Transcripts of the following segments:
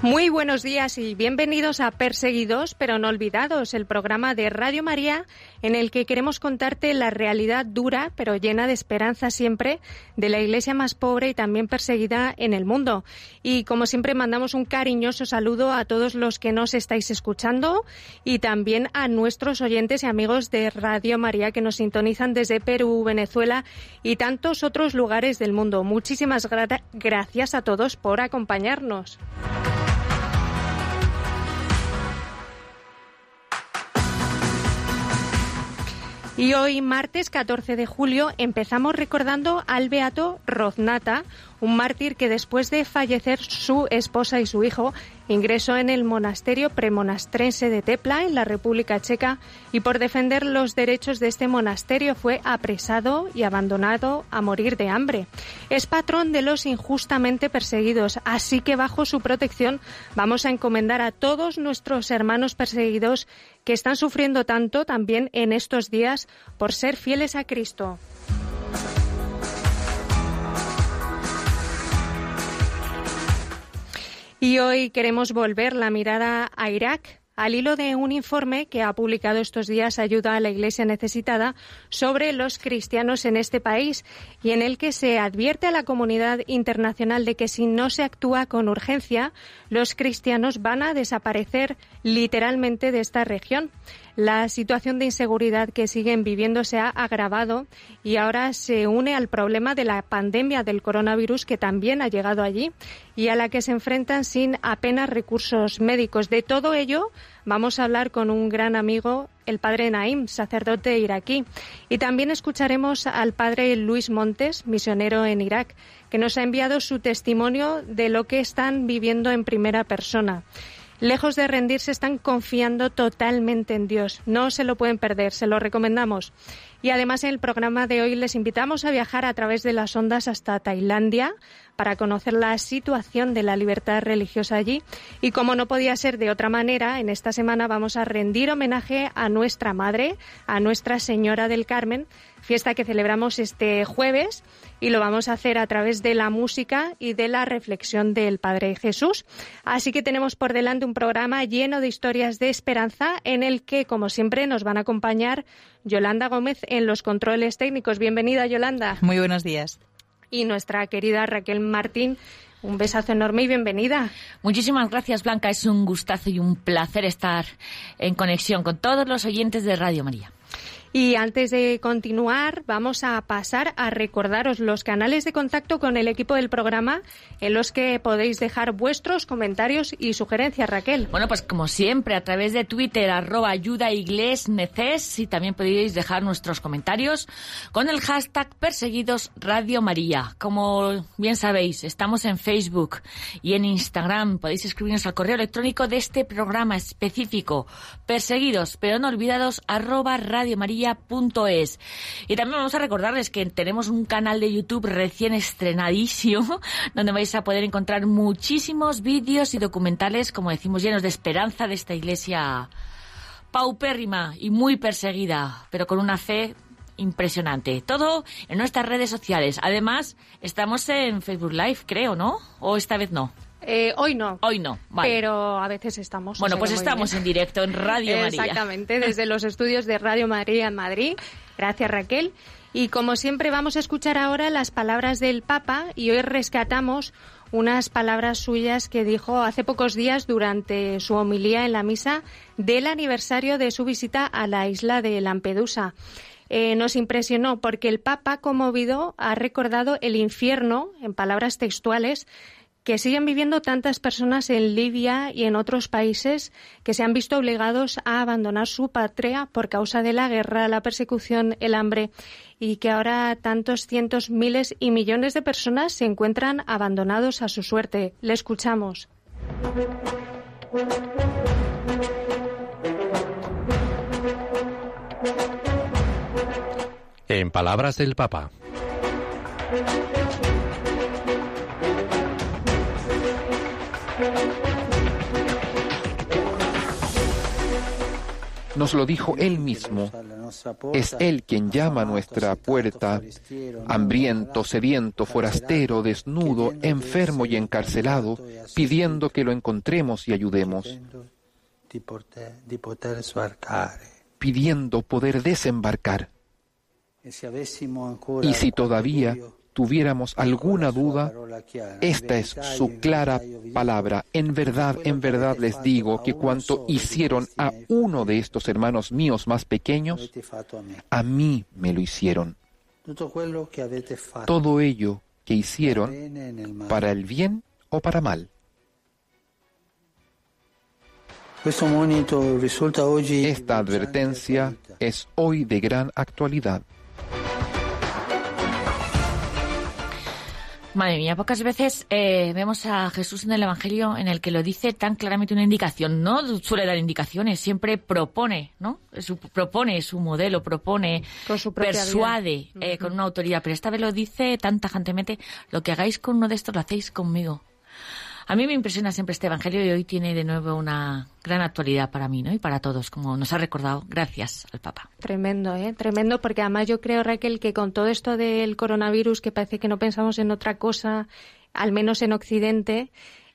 Muy buenos días y bienvenidos a Perseguidos pero no olvidados, el programa de Radio María en el que queremos contarte la realidad dura pero llena de esperanza siempre de la iglesia más pobre y también perseguida en el mundo. Y como siempre mandamos un cariñoso saludo a todos los que nos estáis escuchando y también a nuestros oyentes y amigos de Radio María que nos sintonizan desde Perú, Venezuela y tantos otros lugares del mundo. Muchísimas gracias a todos por acompañarnos. Y hoy, martes 14 de julio, empezamos recordando al beato Roznata, un mártir que después de fallecer su esposa y su hijo ingresó en el monasterio premonastrense de Tepla, en la República Checa, y por defender los derechos de este monasterio fue apresado y abandonado a morir de hambre. Es patrón de los injustamente perseguidos, así que bajo su protección vamos a encomendar a todos nuestros hermanos perseguidos que están sufriendo tanto también en estos días por ser fieles a Cristo. Y hoy queremos volver la mirada a Irak al hilo de un informe que ha publicado estos días Ayuda a la Iglesia Necesitada sobre los cristianos en este país y en el que se advierte a la comunidad internacional de que si no se actúa con urgencia, los cristianos van a desaparecer literalmente de esta región. La situación de inseguridad que siguen viviendo se ha agravado y ahora se une al problema de la pandemia del coronavirus que también ha llegado allí y a la que se enfrentan sin apenas recursos médicos. De todo ello vamos a hablar con un gran amigo, el padre Naim, sacerdote iraquí. Y también escucharemos al padre Luis Montes, misionero en Irak, que nos ha enviado su testimonio de lo que están viviendo en primera persona. Lejos de rendirse, están confiando totalmente en Dios. No se lo pueden perder, se lo recomendamos. Y además en el programa de hoy les invitamos a viajar a través de las ondas hasta Tailandia para conocer la situación de la libertad religiosa allí. Y como no podía ser de otra manera, en esta semana vamos a rendir homenaje a nuestra Madre, a Nuestra Señora del Carmen, fiesta que celebramos este jueves y lo vamos a hacer a través de la música y de la reflexión del Padre Jesús. Así que tenemos por delante un programa lleno de historias de esperanza en el que, como siempre, nos van a acompañar Yolanda Gómez en los controles técnicos. Bienvenida, Yolanda. Muy buenos días. Y nuestra querida Raquel Martín. Un besazo enorme y bienvenida. Muchísimas gracias, Blanca. Es un gustazo y un placer estar en conexión con todos los oyentes de Radio María. Y antes de continuar, vamos a pasar a recordaros los canales de contacto con el equipo del programa en los que podéis dejar vuestros comentarios y sugerencias, Raquel. Bueno, pues como siempre, a través de Twitter, arroba ayuda neces, y también podéis dejar nuestros comentarios con el hashtag perseguidos Radio María. Como bien sabéis, estamos en Facebook y en Instagram. Podéis escribirnos al correo electrónico de este programa específico, perseguidos pero no olvidados, arroba Radio María es Y también vamos a recordarles que tenemos un canal de YouTube recién estrenadísimo, donde vais a poder encontrar muchísimos vídeos y documentales, como decimos, llenos de esperanza de esta iglesia paupérrima y muy perseguida, pero con una fe impresionante. Todo en nuestras redes sociales. Además, estamos en Facebook Live, creo, ¿no? ¿O esta vez no? Eh, hoy no. Hoy no, Pero a veces estamos. Bueno, pues estamos en directo en Radio María. Exactamente, desde los estudios de Radio María en Madrid. Gracias, Raquel. Y como siempre vamos a escuchar ahora las palabras del Papa y hoy rescatamos unas palabras suyas que dijo hace pocos días durante su homilía en la misa del aniversario de su visita a la isla de Lampedusa. Eh, nos impresionó porque el Papa, conmovido, ha recordado el infierno, en palabras textuales, que siguen viviendo tantas personas en Libia y en otros países que se han visto obligados a abandonar su patria por causa de la guerra, la persecución, el hambre y que ahora tantos cientos, miles y millones de personas se encuentran abandonados a su suerte. Le escuchamos. En palabras del Papa. Nos lo dijo Él mismo. Es Él quien llama a nuestra puerta, hambriento, sediento, forastero, desnudo, enfermo y encarcelado, pidiendo que lo encontremos y ayudemos, pidiendo poder desembarcar. Y si todavía tuviéramos alguna duda, esta es su clara palabra. En verdad, en verdad les digo que cuanto hicieron a uno de estos hermanos míos más pequeños, a mí me lo hicieron. Todo ello que hicieron para el bien o para mal. Esta advertencia es hoy de gran actualidad. Madre mía, pocas veces eh, vemos a Jesús en el Evangelio en el que lo dice tan claramente una indicación. No suele dar indicaciones, siempre propone, ¿no? Su, propone su modelo, propone, persuade eh, con una autoridad. Pero esta vez lo dice tan tajantemente, lo que hagáis con uno de estos lo hacéis conmigo. A mí me impresiona siempre este Evangelio y hoy tiene de nuevo una gran actualidad para mí ¿no? y para todos, como nos ha recordado, gracias al Papa. Tremendo, ¿eh? Tremendo, porque además yo creo, Raquel, que con todo esto del coronavirus, que parece que no pensamos en otra cosa, al menos en Occidente,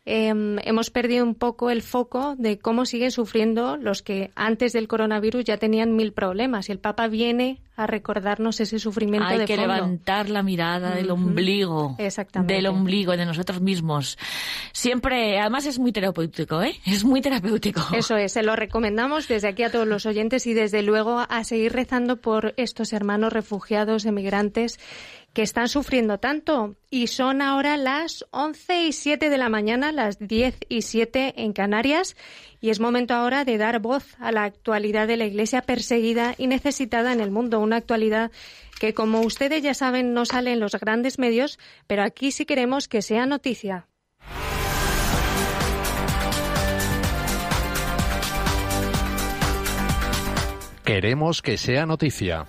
Em, hemos perdido un poco el foco de cómo siguen sufriendo los que antes del coronavirus ya tenían mil problemas. Y el Papa viene a recordarnos ese sufrimiento Hay de que levantar la mirada del ombligo. Exactamente. Del ombligo, de nosotros mismos. Siempre, además es muy terapéutico, ¿eh? Es muy terapéutico. Eso es, se lo recomendamos desde aquí a todos los oyentes y desde luego a seguir rezando por estos hermanos refugiados, emigrantes que están sufriendo tanto. Y son ahora las 11 y 7 de la mañana, las 10 y 7 en Canarias. Y es momento ahora de dar voz a la actualidad de la Iglesia perseguida y necesitada en el mundo. Una actualidad que, como ustedes ya saben, no sale en los grandes medios, pero aquí sí queremos que sea noticia. Queremos que sea noticia.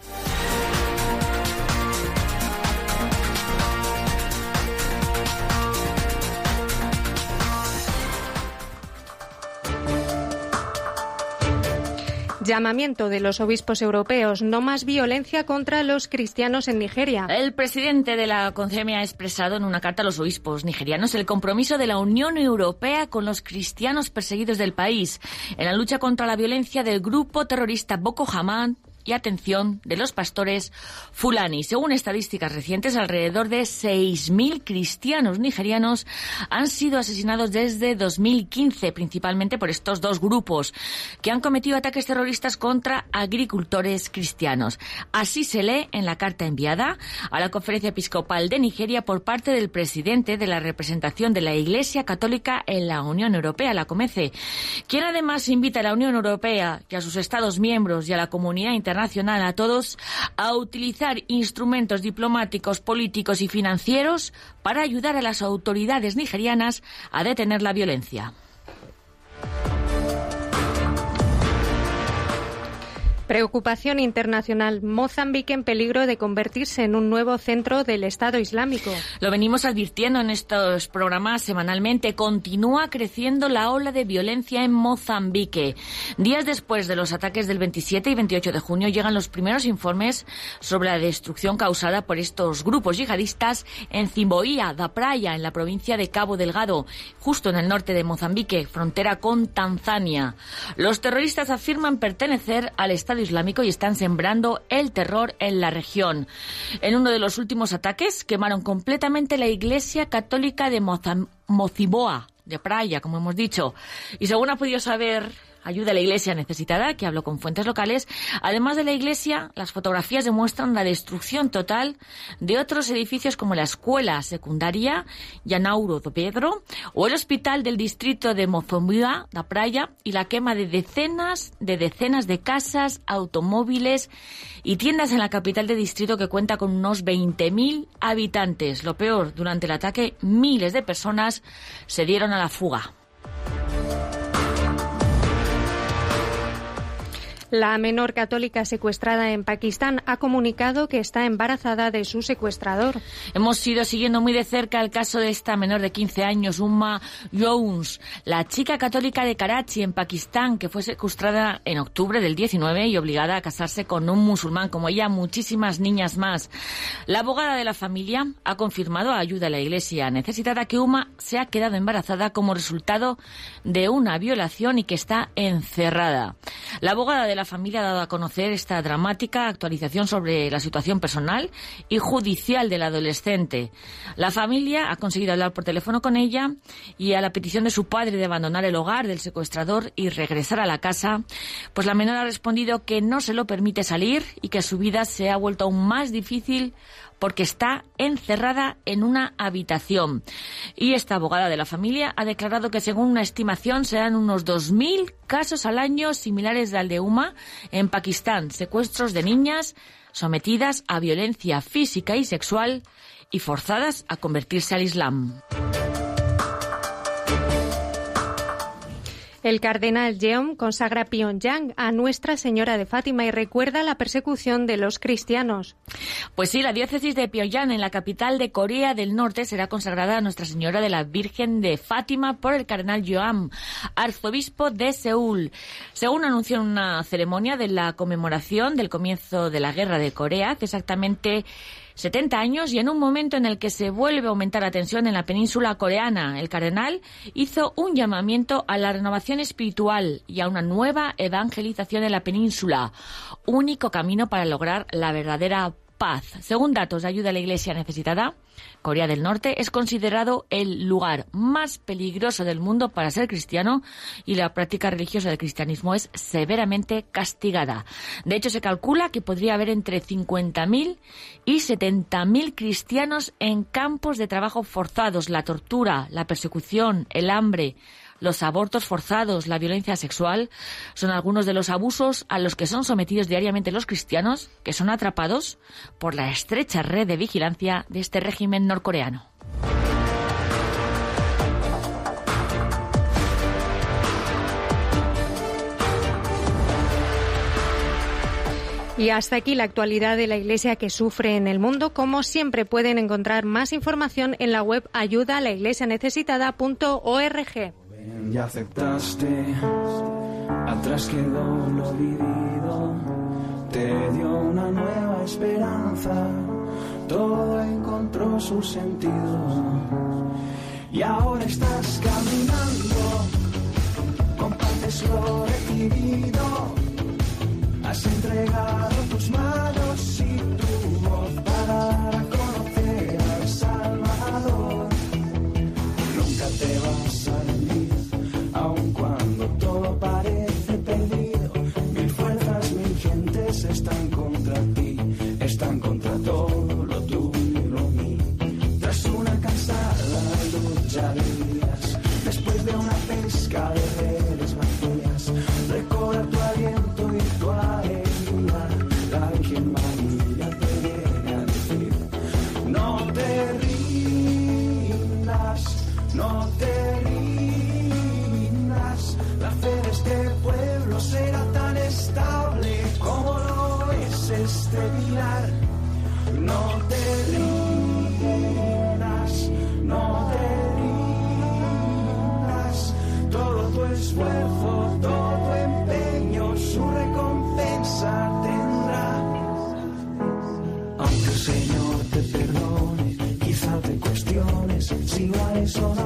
Llamamiento de los obispos europeos. No más violencia contra los cristianos en Nigeria. El presidente de la CONCEME ha expresado en una carta a los obispos nigerianos el compromiso de la Unión Europea con los cristianos perseguidos del país en la lucha contra la violencia del grupo terrorista Boko Haram y atención de los pastores fulani. Según estadísticas recientes, alrededor de 6.000 cristianos nigerianos han sido asesinados desde 2015, principalmente por estos dos grupos, que han cometido ataques terroristas contra agricultores cristianos. Así se lee en la carta enviada a la Conferencia Episcopal de Nigeria por parte del presidente de la representación de la Iglesia Católica en la Unión Europea, la COMECE, quien además invita a la Unión Europea y a sus Estados miembros y a la comunidad internacional a todos a utilizar instrumentos diplomáticos, políticos y financieros para ayudar a las autoridades nigerianas a detener la violencia. Preocupación internacional. Mozambique en peligro de convertirse en un nuevo centro del Estado Islámico. Lo venimos advirtiendo en estos programas semanalmente. Continúa creciendo la ola de violencia en Mozambique. Días después de los ataques del 27 y 28 de junio llegan los primeros informes sobre la destrucción causada por estos grupos yihadistas en Zimboía, da Praia, en la provincia de Cabo Delgado, justo en el norte de Mozambique, frontera con Tanzania. Los terroristas afirman pertenecer al Estado Islámico y están sembrando el terror en la región. En uno de los últimos ataques quemaron completamente la iglesia católica de Mociboa, de Praia, como hemos dicho. Y según ha podido saber ayuda a la iglesia necesitada, que habló con fuentes locales. Además de la iglesia, las fotografías demuestran la destrucción total de otros edificios como la escuela secundaria Yanauro do Pedro o el hospital del distrito de Mozombia, la Praia, y la quema de decenas de decenas de casas, automóviles y tiendas en la capital de distrito que cuenta con unos 20.000 habitantes. Lo peor, durante el ataque, miles de personas se dieron a la fuga. La menor católica secuestrada en Pakistán ha comunicado que está embarazada de su secuestrador. Hemos ido siguiendo muy de cerca el caso de esta menor de 15 años, Umma Jones, la chica católica de Karachi, en Pakistán, que fue secuestrada en octubre del 19 y obligada a casarse con un musulmán, como ella, muchísimas niñas más. La abogada de la familia ha confirmado a ayuda a la Iglesia necesitada que Uma se ha quedado embarazada como resultado de una violación y que está encerrada. La abogada de la familia ha dado a conocer esta dramática actualización sobre la situación personal y judicial del adolescente. La familia ha conseguido hablar por teléfono con ella y a la petición de su padre de abandonar el hogar del secuestrador y regresar a la casa, pues la menor ha respondido que no se lo permite salir y que su vida se ha vuelto aún más difícil porque está encerrada en una habitación. Y esta abogada de la familia ha declarado que según una estimación serán unos 2.000 casos al año similares al de Uma en Pakistán, secuestros de niñas sometidas a violencia física y sexual y forzadas a convertirse al Islam. El cardenal Jeon consagra Pyongyang a Nuestra Señora de Fátima y recuerda la persecución de los cristianos. Pues sí, la diócesis de Pyongyang, en la capital de Corea del Norte, será consagrada a Nuestra Señora de la Virgen de Fátima por el cardenal Joam, arzobispo de Seúl. Según anunció en una ceremonia de la conmemoración del comienzo de la Guerra de Corea, que exactamente 70 años y en un momento en el que se vuelve a aumentar la tensión en la península coreana, el cardenal hizo un llamamiento a la renovación espiritual y a una nueva evangelización en la península, único camino para lograr la verdadera paz. Según datos de ayuda a la Iglesia necesitada, Corea del Norte es considerado el lugar más peligroso del mundo para ser cristiano y la práctica religiosa del cristianismo es severamente castigada. De hecho, se calcula que podría haber entre 50.000 y 70.000 cristianos en campos de trabajo forzados. La tortura, la persecución, el hambre, los abortos forzados, la violencia sexual, son algunos de los abusos a los que son sometidos diariamente los cristianos que son atrapados por la estrecha red de vigilancia de este régimen norcoreano. Y hasta aquí la actualidad de la Iglesia que sufre en el mundo. Como siempre pueden encontrar más información en la web ayudalaiglesianecesitada.org. Ya aceptaste, atrás quedó lo vivido, te dio una nueva esperanza, todo encontró su sentido. Y ahora estás caminando, compartes lo recibido, has entregado tus manos y tu voz para conocer al Salvador. Nunca te vas a están contra ti, están contra 喜欢你说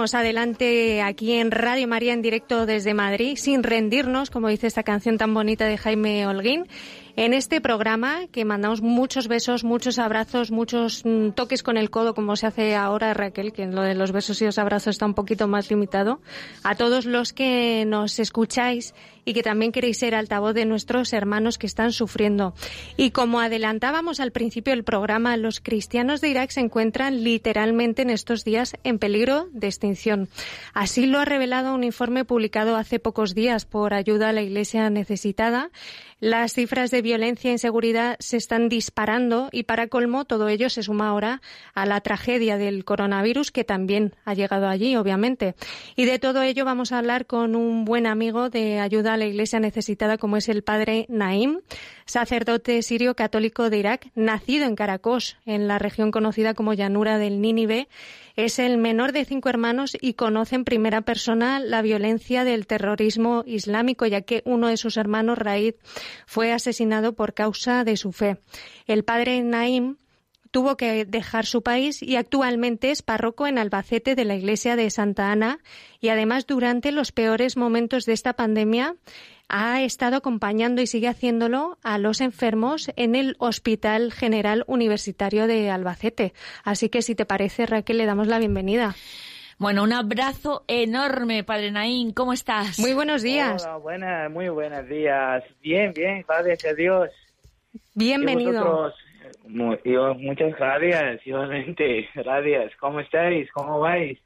Adelante aquí en Radio María en directo desde Madrid, sin rendirnos, como dice esta canción tan bonita de Jaime Holguín en este programa que mandamos muchos besos, muchos abrazos, muchos mm, toques con el codo, como se hace ahora Raquel, que en lo de los besos y los abrazos está un poquito más limitado. A todos los que nos escucháis y que también queréis ser altavoz de nuestros hermanos que están sufriendo. Y como adelantábamos al principio del programa, los cristianos de Irak se encuentran literalmente en estos días en peligro de extinción. Así lo ha revelado un informe publicado hace pocos días por ayuda a la Iglesia necesitada las cifras de violencia e inseguridad se están disparando y para colmo todo ello se suma ahora a la tragedia del coronavirus que también ha llegado allí, obviamente. Y de todo ello vamos a hablar con un buen amigo de ayuda a la Iglesia necesitada como es el padre Naim, sacerdote sirio católico de Irak, nacido en Caracos, en la región conocida como llanura del Nínive es el menor de cinco hermanos y conoce en primera persona la violencia del terrorismo islámico, ya que uno de sus hermanos, Raid, fue asesinado por causa de su fe. El padre Naim tuvo que dejar su país y actualmente es párroco en Albacete de la iglesia de Santa Ana y además durante los peores momentos de esta pandemia ha estado acompañando y sigue haciéndolo a los enfermos en el Hospital General Universitario de Albacete. Así que si te parece, Raquel, le damos la bienvenida. Bueno, un abrazo enorme, Padre Naín. ¿Cómo estás? Muy buenos días. Hola, buenas, muy buenos días. Bien, bien, gracias a Dios. Bienvenido. Muchas gracias, igualmente. Gracias. ¿Cómo estáis? ¿Cómo vais?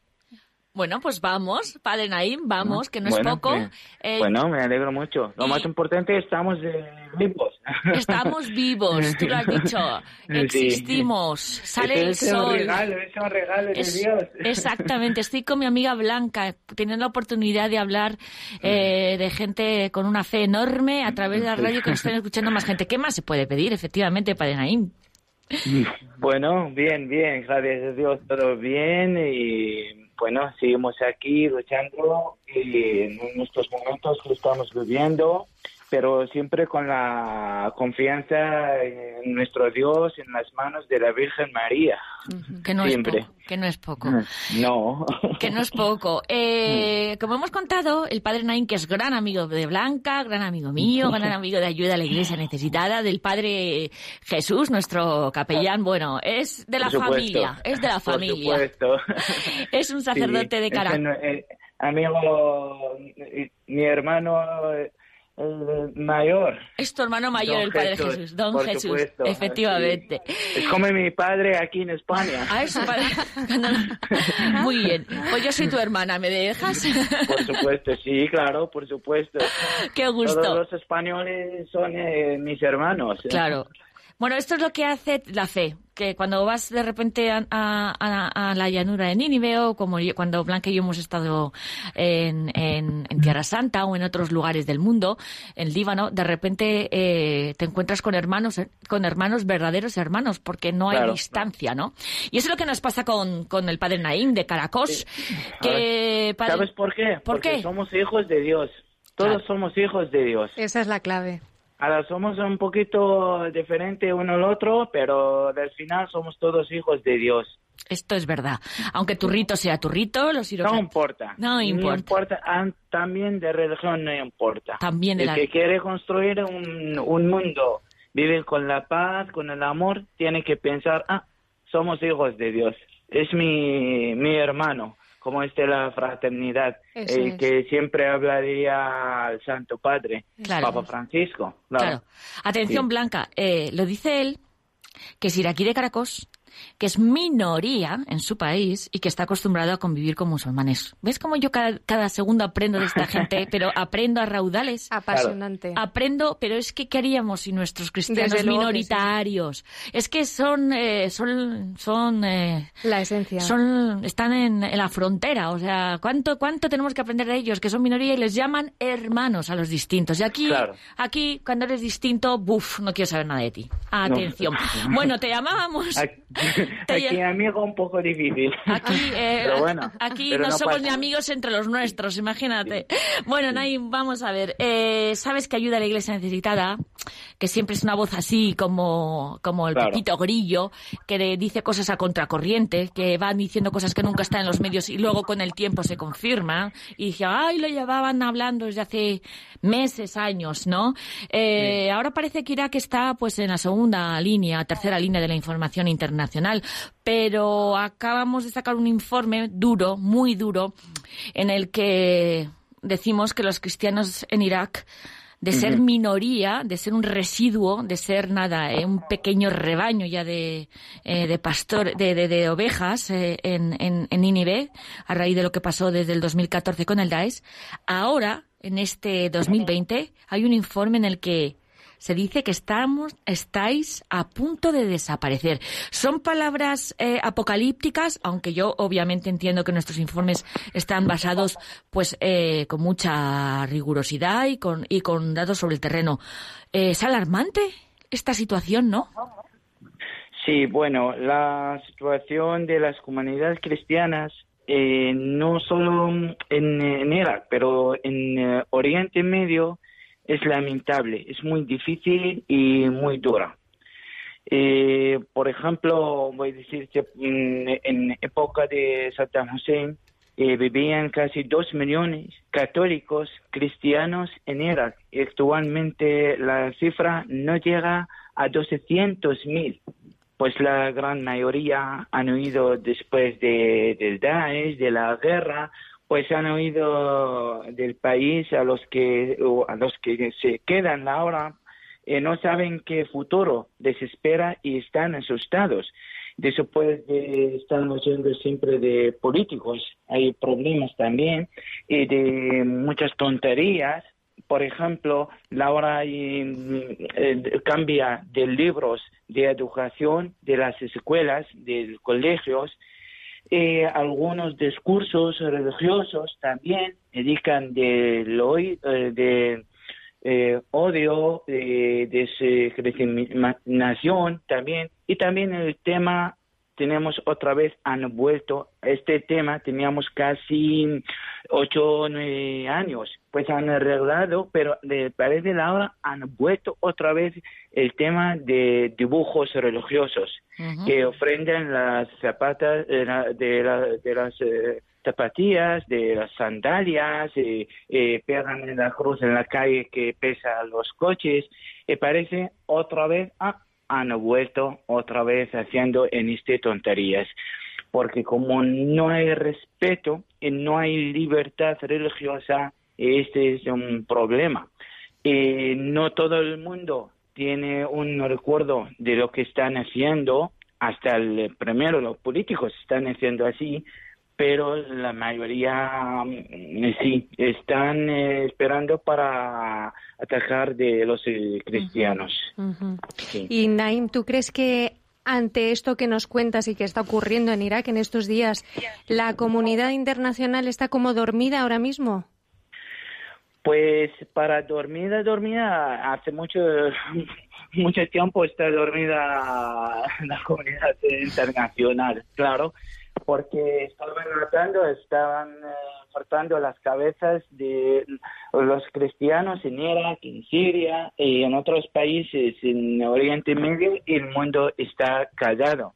Bueno, pues vamos, Padre Naim, vamos, que no es poco. Eh, bueno, me alegro mucho. Lo más importante, estamos eh, vivos. Estamos vivos, tú lo has dicho. Existimos, sale el sol. Regalo, es un regalo de Dios. Exactamente, estoy con mi amiga Blanca, teniendo la oportunidad de hablar eh, de gente con una fe enorme a través de la radio que nos están escuchando más gente. ¿Qué más se puede pedir, efectivamente, Padre Naim? Bueno, bien, bien, gracias a Dios, todo bien y bueno, seguimos aquí luchando y en estos momentos que estamos viviendo, pero siempre con la confianza en nuestro Dios, en las manos de la Virgen María. Que no siempre. es poco. Que no es poco. No. Que no es poco. Eh, como hemos contado, el Padre Nain, que es gran amigo de Blanca, gran amigo mío, gran amigo de ayuda a la Iglesia necesitada, del Padre Jesús, nuestro capellán, bueno, es de la familia, es de la familia. Por supuesto. Es un sacerdote de cara. Eh, amigo, mi hermano el mayor. Es tu hermano mayor, el Padre Jesús, Don Jesús, efectivamente. Es como mi padre aquí en España. Ah, es padre. Muy bien. Pues yo soy tu hermana, ¿me dejas? Por supuesto, sí, claro, por supuesto. Qué gusto. Todos los españoles son eh, mis hermanos. Claro. Bueno, esto es lo que hace la fe, que cuando vas de repente a, la llanura de Nínive o como cuando Blanca y yo hemos estado en, Tierra Santa o en otros lugares del mundo, en Líbano, de repente eh, te encuentras con hermanos, eh, con hermanos verdaderos hermanos, porque no hay distancia, ¿no? Y eso es lo que nos pasa con, el padre Naim de Caracos. Que ¿Sabes por qué? porque somos hijos de Dios. Todos somos hijos de Dios. Esa es la clave. Ahora somos un poquito diferentes uno al otro, pero al final somos todos hijos de Dios. Esto es verdad. Aunque tu rito sea tu rito, los No importa. No importa. También de religión no importa. También de el que quiere construir un, un mundo, vive con la paz, con el amor, tiene que pensar, ah, somos hijos de Dios. Es mi, mi hermano como es de la fraternidad, el que siempre hablaría al Santo Padre, Papa Francisco. Claro. Atención, Blanca, eh, lo dice él, que es iraquí de Caracos, que es minoría en su país y que está acostumbrado a convivir con musulmanes. ¿Ves cómo yo cada, segundo aprendo de esta gente? Pero aprendo a raudales. Apasionante. Aprendo, pero es que ¿qué haríamos si nuestros cristianos minoritarios? Es que son, eh, son, son... Eh, la esencia. Son, están en, la frontera. O sea, ¿cuánto, ¿cuánto tenemos que aprender de ellos? Que son minoría y les llaman hermanos a los distintos. Y aquí, aquí cuando eres distinto, buf, no quiero saber nada de ti. Atención. Bueno, te llamábamos... aquí amigo un poco difícil. Aquí, eh, aquí no, somos ni amigos entre los nuestros, imagínate. Bueno, Nay, vamos a ver. Eh, Sabes que ayuda a la iglesia necesitada, que siempre es una voz así como, como el Pepito Grillo, que dice cosas a contracorriente, que van diciendo cosas que nunca están en los medios y luego con el tiempo se confirman. Y dije, ay, lo llevaban hablando desde hace meses, años, ¿no? Eh, ahora parece que Irak está pues en la segunda línea, tercera línea de la información internacional, pero acabamos de sacar un informe duro, muy duro, en el que decimos que los cristianos en Irak de ser minoría, de ser un residuo, de ser nada, eh, un pequeño rebaño ya de, eh, de pastor, de, de, ovejas eh, en, en, en Nínive, a raíz de lo que pasó desde el 2014 con el Daesh, ahora, en este 2020, hay un informe en el que se dice que estamos, estáis a punto de desaparecer. Son palabras eh, apocalípticas, aunque yo obviamente entiendo que nuestros informes están basados pues eh, con mucha rigurosidad y con, y con datos sobre el terreno. Eh, ¿Es alarmante esta situación, no? Sí, bueno, la situación de las comunidades cristianas no solo en, en, Irak, pero en Oriente Medio es lamentable, es muy difícil y muy dura. Eh, por ejemplo, voy a decir que mm, en, época de Saddam Hussein eh, vivían casi dos millones católicos cristianos en Irak y actualmente la cifra no llega a 200 mil. Pues la gran mayoría han huido después de, del Daesh, de la guerra, pues han huido del país a los que a los que se quedan ahora eh, no saben qué futuro desespera y están asustados. Después de estamos oyendo siempre de políticos, hay problemas también y de muchas tonterías. Por ejemplo, la hora eh, cambia de libros de educación de las escuelas, de colegios, eh, algunos discursos religiosos también dedican de, eh, de eh, odio, de discriminación también, y también el tema tenemos otra vez, han vuelto este tema, teníamos casi ocho o nueve años, pues han arreglado, pero de parece la hora han vuelto otra vez el tema de dibujos religiosos que ofrendan las zapatas de, de, las eh, zapatillas, de las sandalias, eh, eh, pegan en la cruz en la calle que pesa los coches, y parece otra vez, ah, han vuelto otra vez haciendo en este tonterías. Porque como no hay respeto y no hay libertad religiosa, este es un problema. y no todo el mundo tiene un recuerdo de lo que están haciendo, hasta el primero los políticos están haciendo así, pero la mayoría mm, sí están eh, esperando para atacar de los eh, cristianos. Y Naim, ¿tú crees que ante esto que nos cuentas y que está ocurriendo en Irak en estos días, la comunidad internacional está como dormida ahora mismo? Pues para dormida, dormida, hace mucho, mucho tiempo está dormida la comunidad internacional, claro porque estaban matando, estaban eh, cortando las cabezas de los cristianos en Irak, en Siria y en otros países en Oriente Medio el mundo está callado.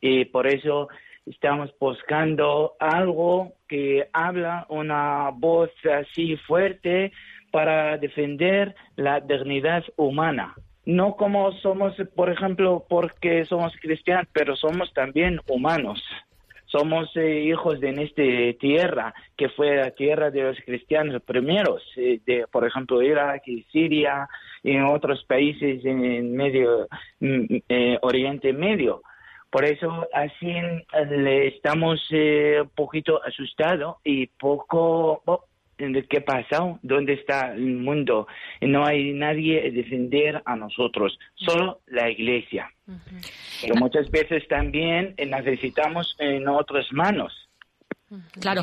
Y por eso estamos buscando algo que habla una voz así fuerte para defender la dignidad humana. No como somos, por ejemplo, porque somos cristianos, pero somos también humanos somos eh, hijos de esta tierra, que fue la tierra de los cristianos primeros, eh, de, por ejemplo, Irak y Siria y en otros países en, medio, mm, eh, Oriente Medio. Por eso así estamos un poquito asustados y poco, qué pasado, dónde está el mundo. No hay nadie a defender a nosotros, solo la iglesia. Pero muchas veces también necesitamos en otras manos. Claro.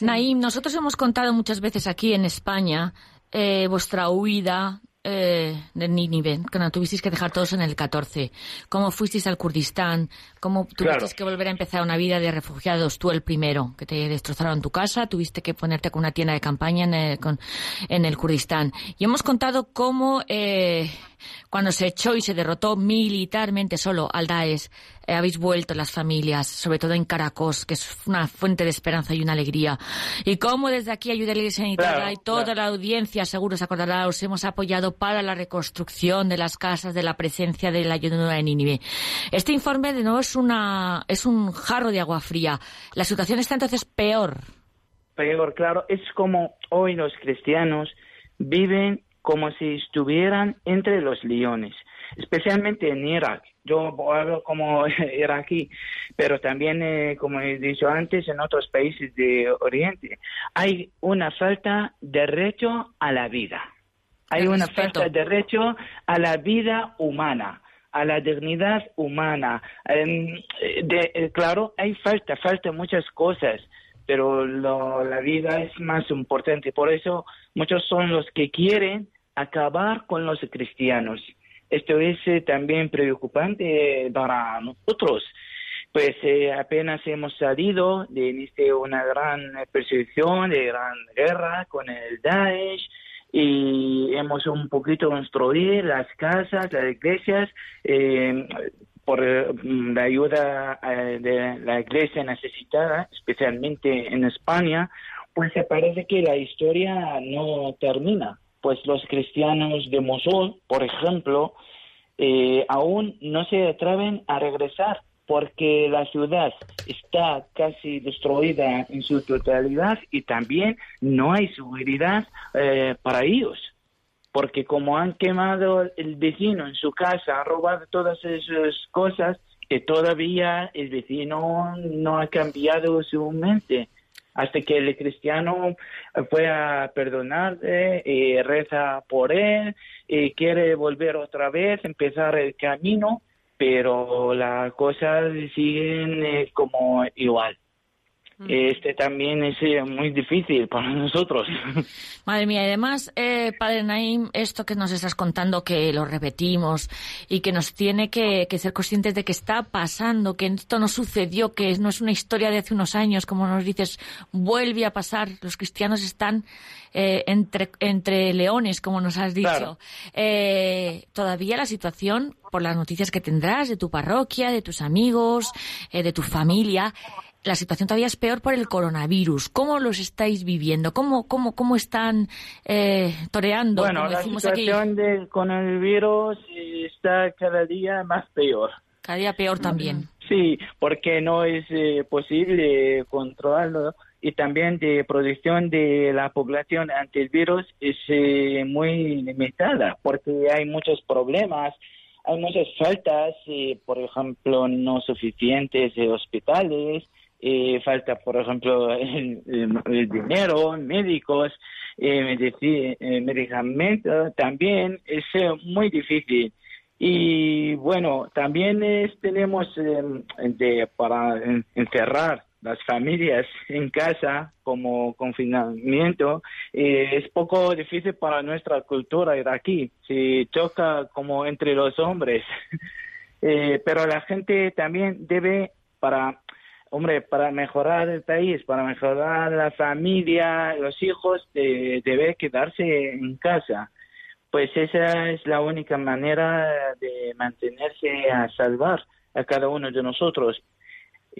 Naim, nosotros hemos contado muchas veces aquí en España eh, vuestra huida eh, de Nínive, cuando tuvisteis que dejar todos en el 14? ¿Cómo fuisteis al Kurdistán? ¿Cómo tuvisteis que volver a empezar una vida de refugiados? Tú el primero, que te destrozaron tu casa, tuviste que ponerte con una tienda de campaña en el, en el Kurdistán. Y hemos contado cómo eh, cuando se echó y se derrotó militarmente solo al Daesh, eh, habéis vuelto las familias, sobre todo en Caracos, que es una fuente de esperanza y una alegría. Y cómo desde aquí Ayuda a la Iglesia Sanitaria y toda la audiencia, seguro se acordará, os hemos apoyado para la reconstrucción de las casas, de la presencia de la ayuda de Nínive. Este informe, de nuevo, es, una, es un jarro de agua fría. La situación está entonces peor. Peor, claro. Es como hoy los cristianos viven como si estuvieran entre los leones, especialmente en Irak. Yo hablo como iraquí, pero también, eh, como he dicho antes, en otros países de Oriente. Hay una falta de derecho a la vida. Hay una falta de derecho a la vida humana a la dignidad humana. Em, de, eh, claro, hay falta, falta muchas cosas, pero la vida es más importante. Por eso muchos son los que quieren acabar con los cristianos. Esto es eh, también preocupante para nosotros, pues eh, apenas hemos salido de una gran persecución, de gran guerra con el Daesh, y hemos un poquito construido las casas, las iglesias, eh, por la ayuda de la iglesia necesitada, especialmente en España, pues se parece que la historia no termina pues los cristianos de Mosul, por ejemplo, eh, aún no se atreven a regresar porque la ciudad está casi destruida en su totalidad y también no hay seguridad eh, para ellos. Porque como han quemado el vecino en su casa, han robado todas esas cosas, que todavía el vecino no ha cambiado su mente hasta que el cristiano fue a perdonarle y reza por él y quiere volver otra vez, empezar el camino, pero las cosas siguen eh, como igual. Este también es eh, muy difícil para nosotros. Madre mía, y además, eh, Padre Naim, esto que nos estás contando, que lo repetimos y que nos tiene que, ser conscientes de que está pasando, que esto no sucedió, que no es una historia de hace unos años, como nos dices, vuelve a pasar. Los cristianos están eh, entre, entre leones, como nos has dicho. todavía la situación, por las noticias que tendrás de tu parroquia, de tus amigos, de tu familia, la situación todavía es peor por el coronavirus. ¿Cómo los estáis viviendo? ¿Cómo, cómo, cómo están eh, toreando? Bueno, la situación del coronavirus está cada día más peor. Cada día peor también. Sí, porque no es eh, posible controlarlo y también de producción de la población ante el virus es eh, muy limitada porque hay muchos problemas hay muchas faltas, por ejemplo, no suficientes hospitales, eh, falta, por ejemplo, el, dinero, médicos, eh, eh, medicamentos, también es eh, muy difícil. Y bueno, también tenemos de, para encerrar las familias en casa como confinamiento es poco difícil para nuestra cultura aquí se choca como entre los hombres pero la gente también debe para hombre, para mejorar el país, para mejorar la familia, los hijos, debe quedarse en casa. Pues esa es la única manera de mantenerse a salvar a cada uno de nosotros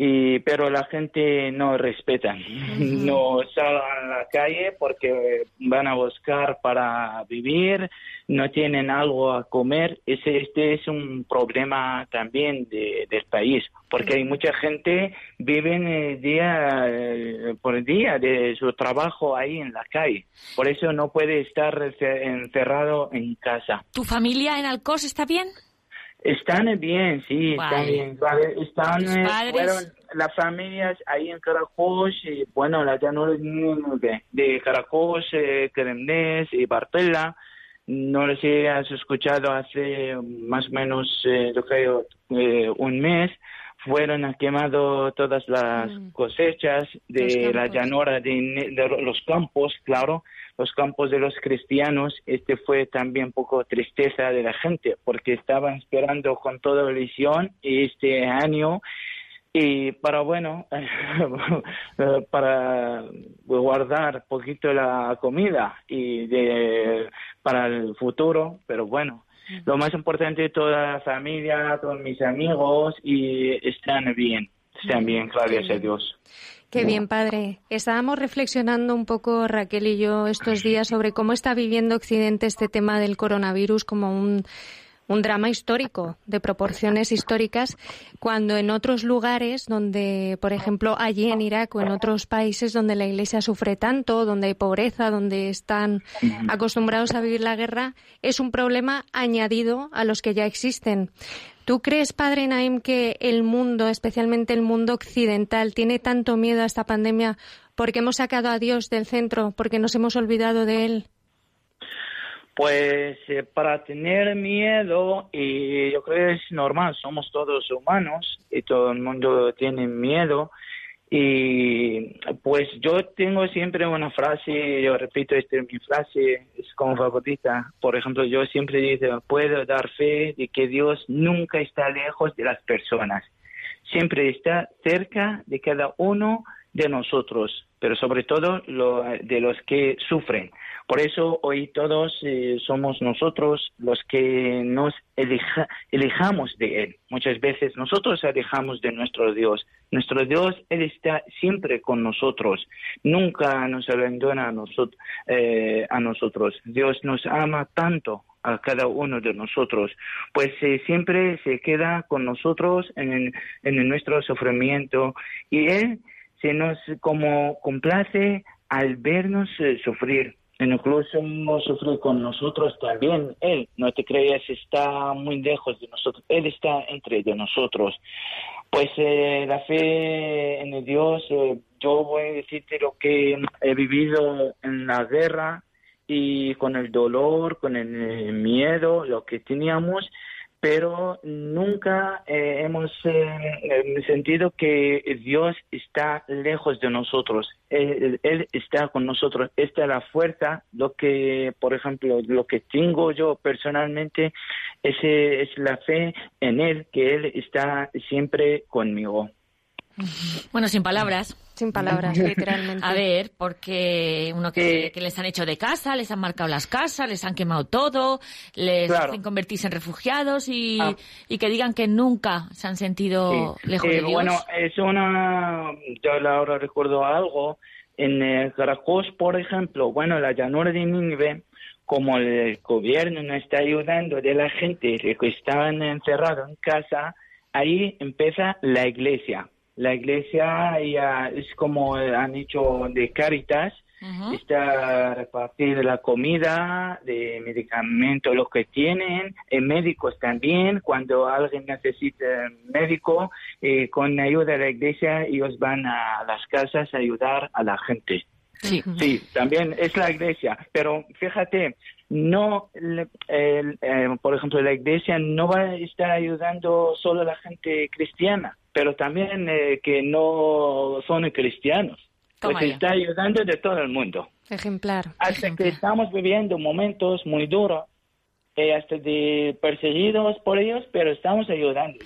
y pero la gente no respeta, no salen a la calle porque van a buscar para vivir, no tienen algo a comer. Ese, este es un problema también de, del país, porque hay mucha gente vive día eh, por día de su trabajo ahí en la calle, por eso no puede estar encerrado en casa. ¿Tu familia en Alcos está bien? Están bien, sí, están bien. Están, eh, fueron las familias ahí en Caracol, y, bueno, la llanura de, de Caracol, eh, y Bartella. No les he escuchado hace más o menos, eh, yo creo, eh, un mes. Fueron quemado todas las mm. cosechas de la llanura de, de los campos, claro los campos de los cristianos, este fue también un poco tristeza de la gente, porque estaban esperando con toda ilusión este año. Y para bueno para guardar poquito la comida y de para el futuro pero bueno lo más importante toda la familia todos mis amigos y están bien están bien gracias a Dios Qué bien, padre. Estábamos reflexionando un poco, Raquel y yo, estos días sobre cómo está viviendo Occidente este tema del coronavirus como un un drama histórico, de proporciones históricas, cuando en otros lugares donde, por ejemplo, allí en Irak o en otros países donde la Iglesia sufre tanto, donde hay pobreza, donde están acostumbrados a vivir la guerra, es un problema añadido a los que ya existen. ¿Tú crees, Padre Naim, que el mundo, especialmente el mundo occidental, tiene tanto miedo a esta pandemia porque hemos sacado a Dios del centro, porque nos hemos olvidado de Él? Pues eh, para tener miedo, y yo creo que es normal, somos todos humanos y todo el mundo tiene miedo. Y pues yo tengo siempre una frase, yo repito, esta es mi frase, es como favorita. Por ejemplo, yo siempre digo, puedo dar fe de que Dios nunca está lejos de las personas, siempre está cerca de cada uno de nosotros, pero sobre todo lo, de los que sufren. Por eso hoy todos eh, somos nosotros los que nos alejamos de Él. Muchas veces nosotros alejamos de nuestro Dios. Nuestro Dios, Él está siempre con nosotros. Nunca nos abandona a. Eh, nosotros. Dios nos ama tanto a cada uno de nosotros, pues eh, siempre se queda con nosotros en, en nuestro sufrimiento y Él se nos como complace al vernos sufrir incluso sufre con nosotros también. Él, no te creas, está muy lejos de nosotros. Él está entre de nosotros. Pues eh, la fe en el Dios, eh, yo voy a decirte lo que he vivido en la guerra y con el dolor, con el miedo, lo que teníamos pero nunca eh, hemos eh, sentido que Dios está lejos de nosotros. Él, está con nosotros. Esta es la fuerza. Lo que, por ejemplo, lo que tengo yo personalmente es, es la fe en Él, que Él está siempre conmigo. Bueno, sin palabras. Sin palabras, literalmente. A ver, porque uno que, les han hecho de casa, les han marcado las casas, les han quemado todo, les hacen convertirse en refugiados y, ah. y, que digan que nunca se han sentido lejos de Dios. Bueno, es una. Yo ahora recuerdo algo. En eh, Caracos, por ejemplo, bueno, la llanura de Nínive, como el gobierno no está ayudando de la gente que estaban encerrados en casa, ahí empieza la iglesia la iglesia ya es como han hecho de Caritas, está a repartir la comida, de medicamentos, lo que tienen, en médicos también, cuando alguien necesita médico, eh, con ayuda de la iglesia ellos van a las casas a ayudar a la gente. Sí. sí, también es la iglesia, pero fíjate, no, eh, por ejemplo, la iglesia no va a estar ayudando solo a la gente cristiana pero también eh, que no son cristianos. pues está ayudando de todo el mundo. Ejemplar. Hasta que estamos viviendo momentos muy duros, eh, hasta de perseguidos por ellos, pero estamos ayudando.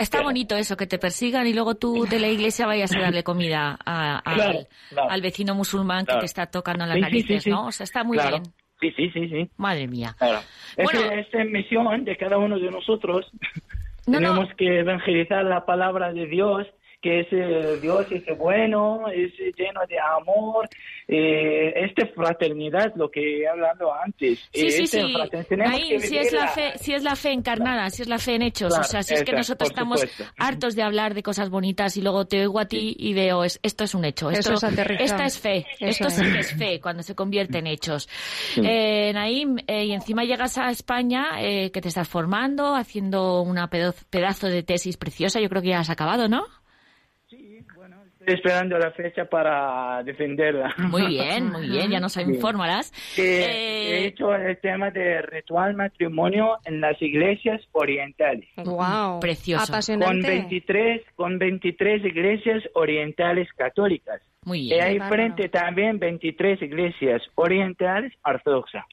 Está, bonito eso, que te persigan y luego tú de la iglesia vayas a darle comida al, vecino musulmán que te está tocando las narices, ¿no? O sea, está muy bien. Sí, sí, sí, sí. Madre mía. Bueno, es, es misión de cada uno de nosotros tenemos que evangelizar la palabra de Dios que ese Dios es bueno, es lleno de amor, eh, esta fraternidad, lo que he hablado antes. Sí, sí, sí. si es la fe, si es la fe encarnada, si es la fe en hechos, o sea, si es que nosotros estamos hartos de hablar de cosas bonitas y luego te oigo a ti y veo, es, esto es un hecho, esto, esta es fe, esto sí que es fe cuando se convierte en hechos. Eh, Naim, eh, y encima llegas a España, eh, que te estás formando, haciendo una pedazo de tesis preciosa, yo creo que ya has acabado, ¿no? Esperando la fecha para defenderla. Muy bien, muy bien, ya nos informarás. Eh, He hecho el tema de ritual matrimonio en las iglesias orientales. Wow. Precioso. Con Apasionante. 23, con 23 iglesias orientales católicas. Muy Y bien. hay bárbaro. frente también 23 iglesias orientales ortodoxas.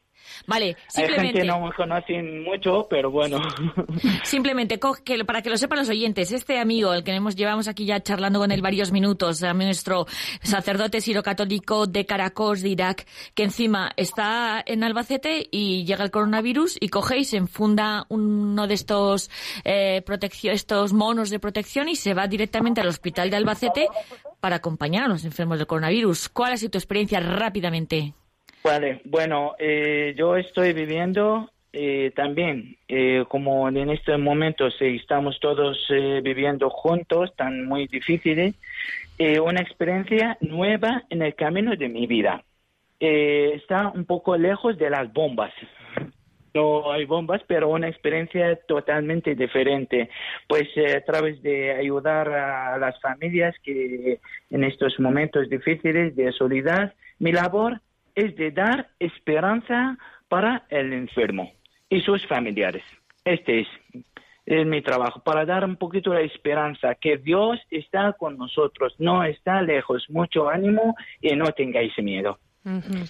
Vale, Hay simplemente, gente que no me conocen mucho, pero bueno. simplemente que, para que lo sepan los oyentes, este amigo, el que hemos llevamos aquí ya charlando con él varios minutos, a nuestro sacerdote sirocatólico de Caracos, de Irak, que encima está en Albacete y llega el coronavirus y coge y se enfunda uno de estos eh, estos monos de protección y se va directamente al hospital de Albacete para acompañar a los enfermos del coronavirus. ¿Cuál ha sido tu experiencia rápidamente? Vale, bueno, eh, yo estoy viviendo eh, también, eh, como en estos momentos estamos todos eh, viviendo juntos, tan muy difíciles, eh, una experiencia nueva en el camino de mi vida. Eh, está un poco lejos de las bombas. No hay bombas, pero una experiencia totalmente diferente. Pues a través de ayudar a las familias que en estos momentos difíciles de soledad, mi labor es de dar esperanza para el enfermo y sus familiares. Este es, mi trabajo, para dar un poquito de esperanza, que Dios está con nosotros, no está lejos. Mucho ánimo y no tengáis miedo. Ujú.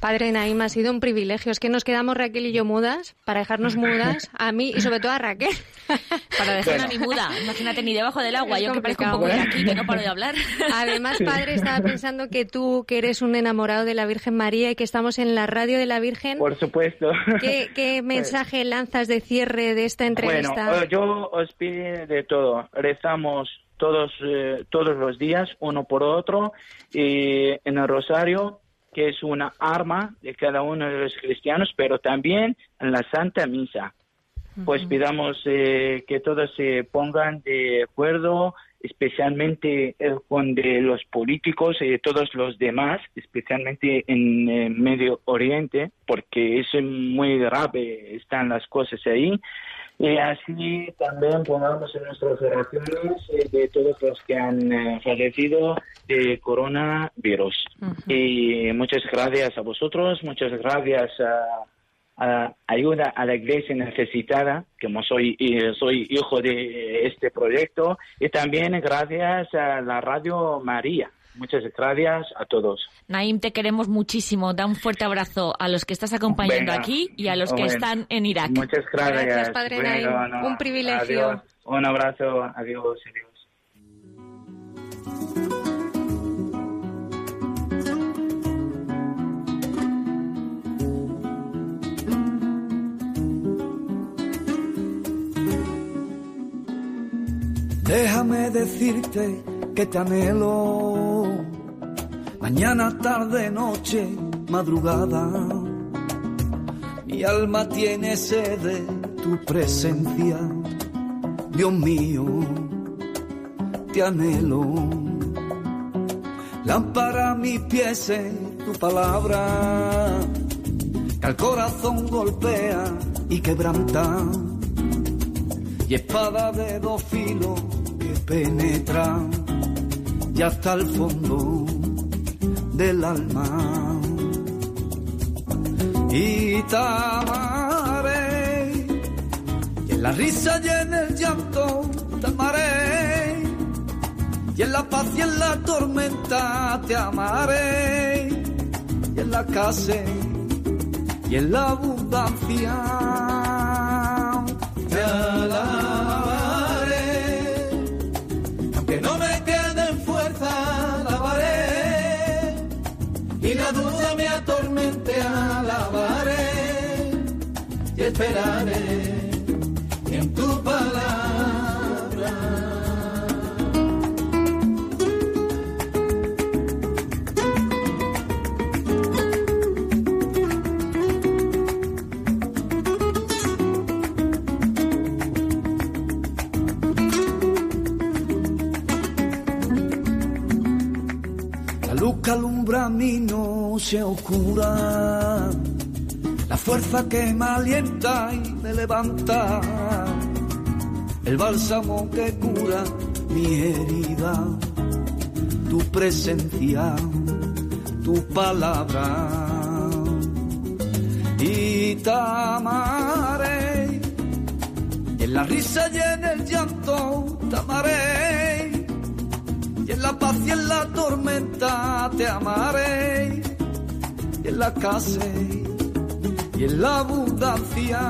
Padre Naim, ha sido un privilegio. Es que nos quedamos Raquel y yo mudas, para dejarnos mudas, a mí y sobre todo a Raquel. Para dejarla Bueno. muda, imagínate ni debajo del agua, Es yo que parezco un complicado. poco de aquí, que no paro de hablar. Además, padre, estaba pensando que tú, que eres un enamorado de la Virgen María y que estamos en la radio de la Virgen, Por supuesto. ¿qué, qué mensaje lanzas de cierre de esta entrevista? Bueno, yo os pido de todo. Rezamos todos, eh, todos los días, uno por otro, y en el rosario, que es una arma de cada uno de los cristianos, pero también en la Santa Misa. Pues pidamos eh, que todos se pongan de acuerdo, especialmente eh, con de los políticos y de todos los demás, especialmente en eh, Medio Oriente, porque es muy grave, están las cosas ahí. Y así también pongamos en nuestras oraciones eh, de todos los que han eh, fallecido de coronavirus. Y muchas gracias a vosotros, muchas gracias a, a- ayuda a la iglesia necesitada, como soy, eh, soy hijo de este proyecto, y también gracias a la Radio María. Muchas gracias a todos. Naim, te queremos muchísimo. Da un fuerte abrazo a los que estás acompañando Venga. aquí y a los que están en Irak. Muchas gracias. Gracias, Padre Naim. Un privilegio. adiós. Un abrazo. Adiós. adiós. Déjame decirte que te anhelo. Mañana, tarde, noche, madrugada. Mi alma tiene sed de tu presencia. Dios mío, te anhelo. Lámpara mis pies en tu palabra. Que al corazón golpea y quebranta y espada de dos filos que penetra y hasta el fondo del alma. Y te amaré, y en la risa y en el llanto te amaré, y en la paz y en la tormenta te amaré, y en la casa y en la abundancia te alabaré. La duda me atormente, alabaré. Y esperaré en tu palabra. La luz mi noche oscura, la fuerza que me alienta y me levanta, el bálsamo que cura mi herida, tu presencia, tu palabra. Y te amaré, en la risa y en el llanto te amaré, y en la paz y en la tormenta te amaré, y en la casa y en la abundancia.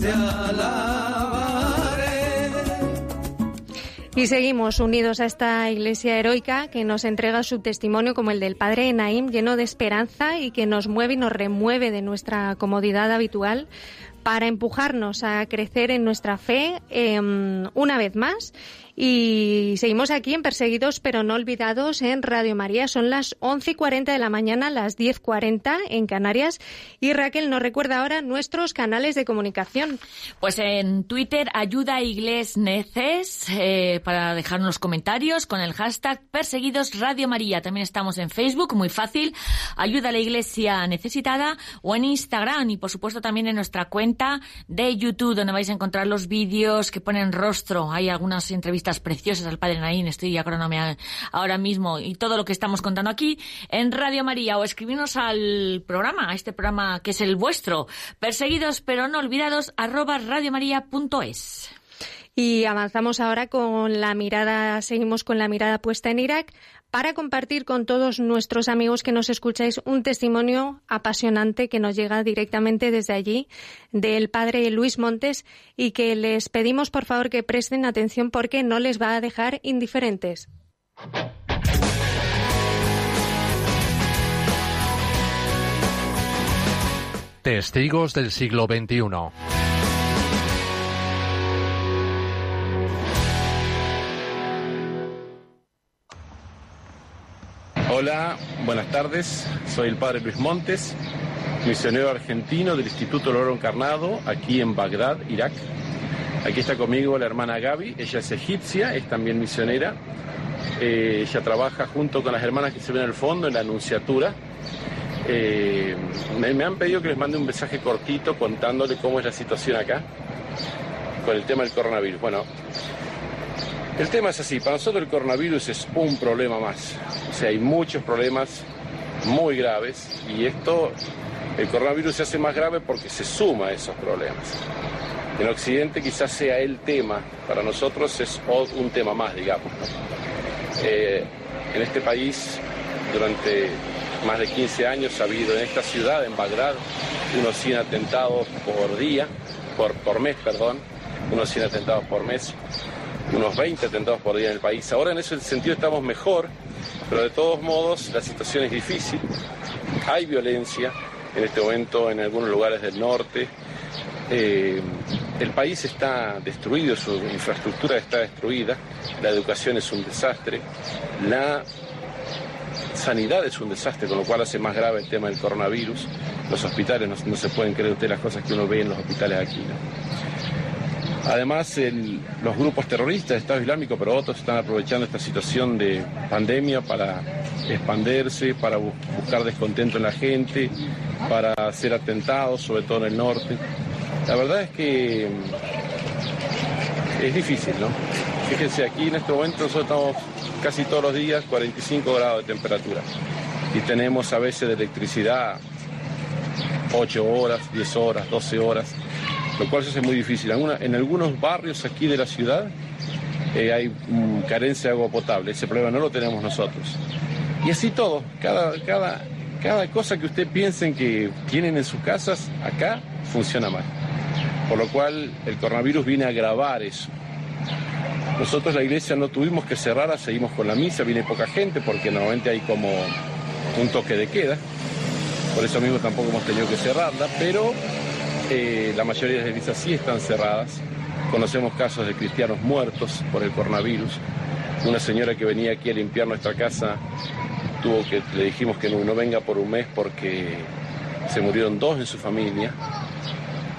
Te Y seguimos unidos a esta iglesia heroica que nos entrega su testimonio como el del Padre Naim, lleno de esperanza y que nos mueve y nos remueve de nuestra comodidad habitual para empujarnos a crecer en nuestra fe em, una vez más y seguimos aquí en Perseguidos pero no olvidados en Radio María. Son las 11 y 40 de la mañana, las 10.40 en Canarias. Y Raquel nos recuerda ahora nuestros canales de comunicación. Pues en Twitter, ayuda Igles Neces, eh, para dejarnos comentarios con el hashtag Perseguidos Radio María. También estamos en Facebook, muy fácil, ayuda a la Iglesia Necesitada, o en Instagram y por supuesto también en nuestra cuenta de YouTube, donde vais a encontrar los vídeos que ponen rostro. Hay algunas entrevistas preciosas al Padre Naín, estoy acrónome ahora mismo, y todo lo que estamos contando aquí en Radio María, o escribirnos al programa, a este programa que es el vuestro, perseguidos pero no olvidados, arroba radiomaria.es. Y avanzamos ahora con la mirada, seguimos con la mirada puesta en Irak para compartir con todos nuestros amigos que nos escucháis un testimonio apasionante que nos llega directamente desde allí del padre Luis Montes y que les pedimos por favor que presten atención porque no les va a dejar indiferentes. Testigos del siglo XXI. Hola, buenas tardes. Soy el padre Luis Montes, misionero argentino del Instituto Loro Encarnado, aquí en Bagdad, Irak. Aquí está conmigo la hermana Gaby, ella es egipcia, es también misionera. Eh, ella trabaja junto con las hermanas que se ven al fondo en la anunciatura. Eh, me, me, han pedido que les mande un mensaje cortito contándole cómo es la situación acá con el tema del coronavirus. Bueno, el tema es así, para nosotros el coronavirus es un problema más. O sea, hay muchos problemas muy graves y esto, el coronavirus se hace más grave porque se suma a esos problemas. En Occidente quizás sea el tema, para nosotros es un tema más, digamos. Eh, en este país, durante más de 15 años ha habido en esta ciudad, en Bagdad, unos 100 atentados por día, por, por mes, perdón, unos 100 atentados por mes unos 20 atentados por día en el país. Ahora en ese sentido estamos mejor, pero de todos modos la situación es difícil. Hay violencia en este momento en algunos lugares del norte. Eh, el país está destruido, su infraestructura está destruida, la educación es un desastre, la sanidad es un desastre, con lo cual hace más grave el tema del coronavirus. Los hospitales, no, se pueden creer usted las cosas que uno ve en los hospitales aquí. Además, los grupos terroristas, el Estado Islámico, pero otros están aprovechando esta situación de pandemia para expandirse, para buscar descontento en la gente, para hacer atentados, sobre todo en el norte. La verdad es que es difícil, ¿no? Fíjense, aquí en este momento nosotros estamos casi todos los días 45 grados de temperatura y tenemos a veces de electricidad 8 horas, 10 horas, 12 horas lo cual se hace muy difícil. En, algunos barrios aquí de la ciudad eh, hay carencia de agua potable, ese problema no lo tenemos nosotros. Y así todo, cada, cada, cada cosa que usted piensen que tienen en sus casas, acá funciona mal. Por lo cual el coronavirus viene a agravar eso. Nosotros la iglesia no tuvimos que cerrarla, seguimos con la misa, viene poca gente porque normalmente hay como un toque de queda. Por eso mismo tampoco hemos tenido que cerrarla, pero eh, la mayoría de las iglesias sí están cerradas. Conocemos casos de cristianos muertos por el coronavirus. Una señora que venía aquí a limpiar nuestra casa tuvo que, le dijimos que no, venga por un mes porque se murieron dos en su familia.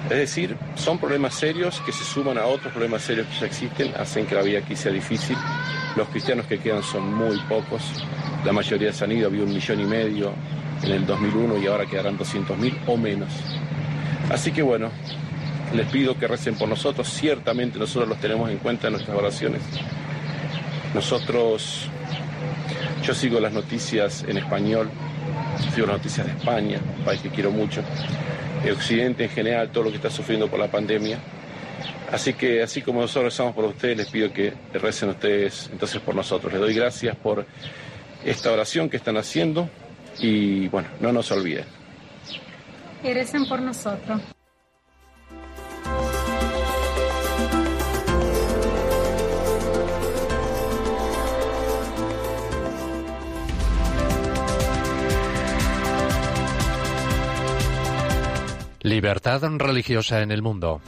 Es decir, son problemas serios que se suman a otros problemas serios que ya existen, hacen que la vida aquí sea difícil. Los cristianos que quedan son muy pocos, la mayoría se han ido, había un millón y medio en el 2001 y ahora quedarán 200.000 o menos. Así que bueno, les pido que recen por nosotros, ciertamente nosotros los tenemos en cuenta en nuestras oraciones. Nosotros, yo sigo las noticias en español, sigo las noticias de España, un país que quiero mucho, el Occidente en general, todo lo que está sufriendo por la pandemia. Así que, así como nosotros rezamos por ustedes, les pido que recen ustedes entonces por nosotros. Les doy gracias por esta oración que están haciendo y, bueno, no nos olviden. Y recen por nosotros. Libertad religiosa en el mundo.